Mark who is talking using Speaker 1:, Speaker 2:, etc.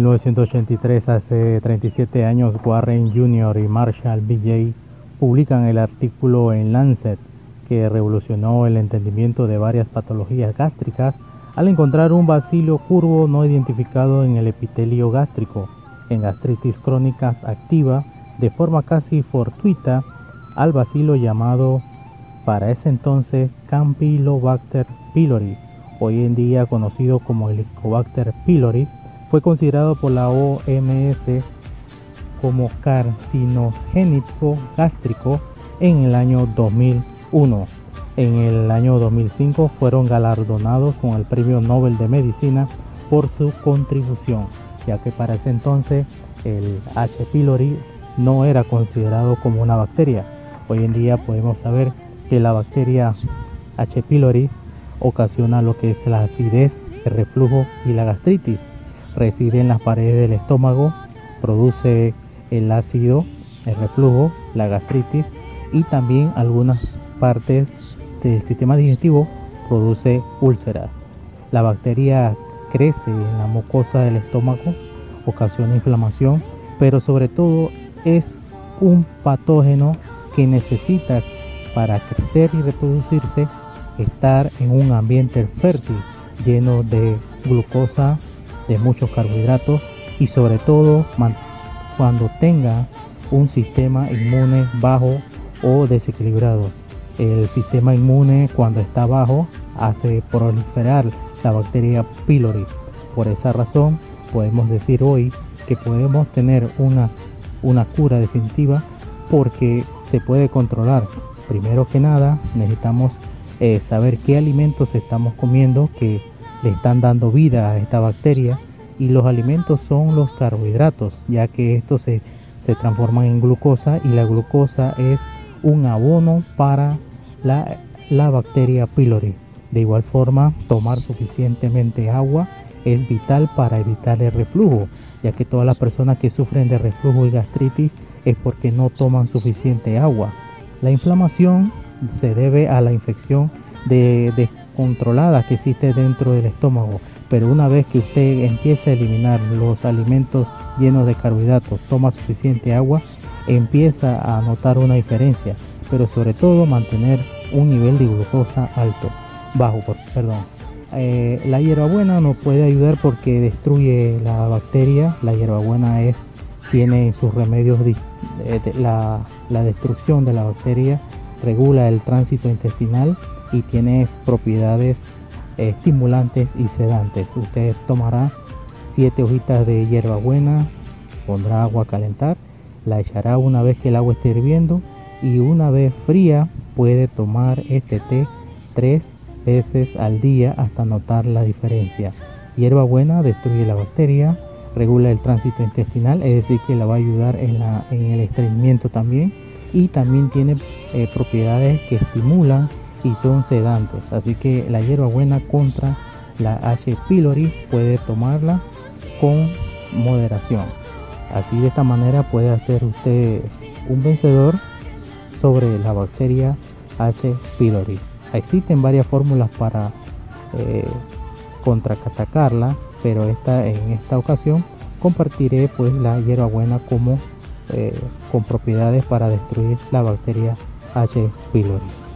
Speaker 1: 1983, hace 37 años, Warren Jr. y Marshall BJ publican el artículo en Lancet que revolucionó el entendimiento de varias patologías gástricas al encontrar un bacilo curvo no identificado en el epitelio gástrico, en gastritis crónicas activa, de forma casi fortuita, al bacilo llamado para ese entonces Campylobacter pylori, hoy en día conocido como Helicobacter pylori, fue considerado por la OMS como carcinogénico gástrico en el año 2001. En el año 2005 fueron galardonados con el Premio Nobel de Medicina por su contribución, ya que para ese entonces el H. pylori no era considerado como una bacteria. Hoy en día podemos saber que la bacteria H. pylori ocasiona lo que es la acidez, el reflujo y la gastritis reside en las paredes del estómago, produce el ácido, el reflujo, la gastritis y también algunas partes del sistema digestivo produce úlceras. La bacteria crece en la mucosa del estómago, ocasiona inflamación, pero sobre todo es un patógeno que necesita para crecer y reproducirse estar en un ambiente fértil lleno de glucosa, de muchos carbohidratos y sobre todo cuando tenga un sistema inmune bajo o desequilibrado. El sistema inmune cuando está bajo hace proliferar la bacteria pylori. Por esa razón podemos decir hoy que podemos tener una, una cura definitiva porque se puede controlar. Primero que nada necesitamos eh, saber qué alimentos estamos comiendo que le están dando vida a esta bacteria y los alimentos son los carbohidratos ya que estos se, se transforman en glucosa y la glucosa es un abono para la, la bacteria pylori. De igual forma, tomar suficientemente agua es vital para evitar el reflujo, ya que todas las personas que sufren de reflujo y gastritis es porque no toman suficiente agua. La inflamación se debe a la infección de, descontrolada que existe dentro del estómago. Pero una vez que usted empiece a eliminar los alimentos llenos de carbohidratos, toma suficiente agua, empieza a notar una diferencia. Pero sobre todo mantener un nivel de glucosa alto, bajo, perdón. Eh, la hierbabuena nos puede ayudar porque destruye la bacteria. La hierbabuena es, tiene sus remedios la, la destrucción de la bacteria, regula el tránsito intestinal y tiene propiedades estimulantes y sedantes. Usted tomará 7 hojitas de hierbabuena, pondrá agua a calentar, la echará una vez que el agua esté hirviendo y una vez fría puede tomar este té tres veces al día hasta notar la diferencia. Hierbabuena destruye la bacteria, regula el tránsito intestinal, es decir, que la va a ayudar en el estreñimiento también y también tiene eh, propiedades que estimulan y son sedantes. Así que la hierbabuena contra la H. pylori puede tomarla con moderación. Así de esta manera puede hacer usted un vencedor sobre la bacteria H. pylori. Existen varias fórmulas para eh, contraatacarla, pero esta, en esta ocasión compartiré pues la hierbabuena como eh, con propiedades para destruir la bacteria H. pylori.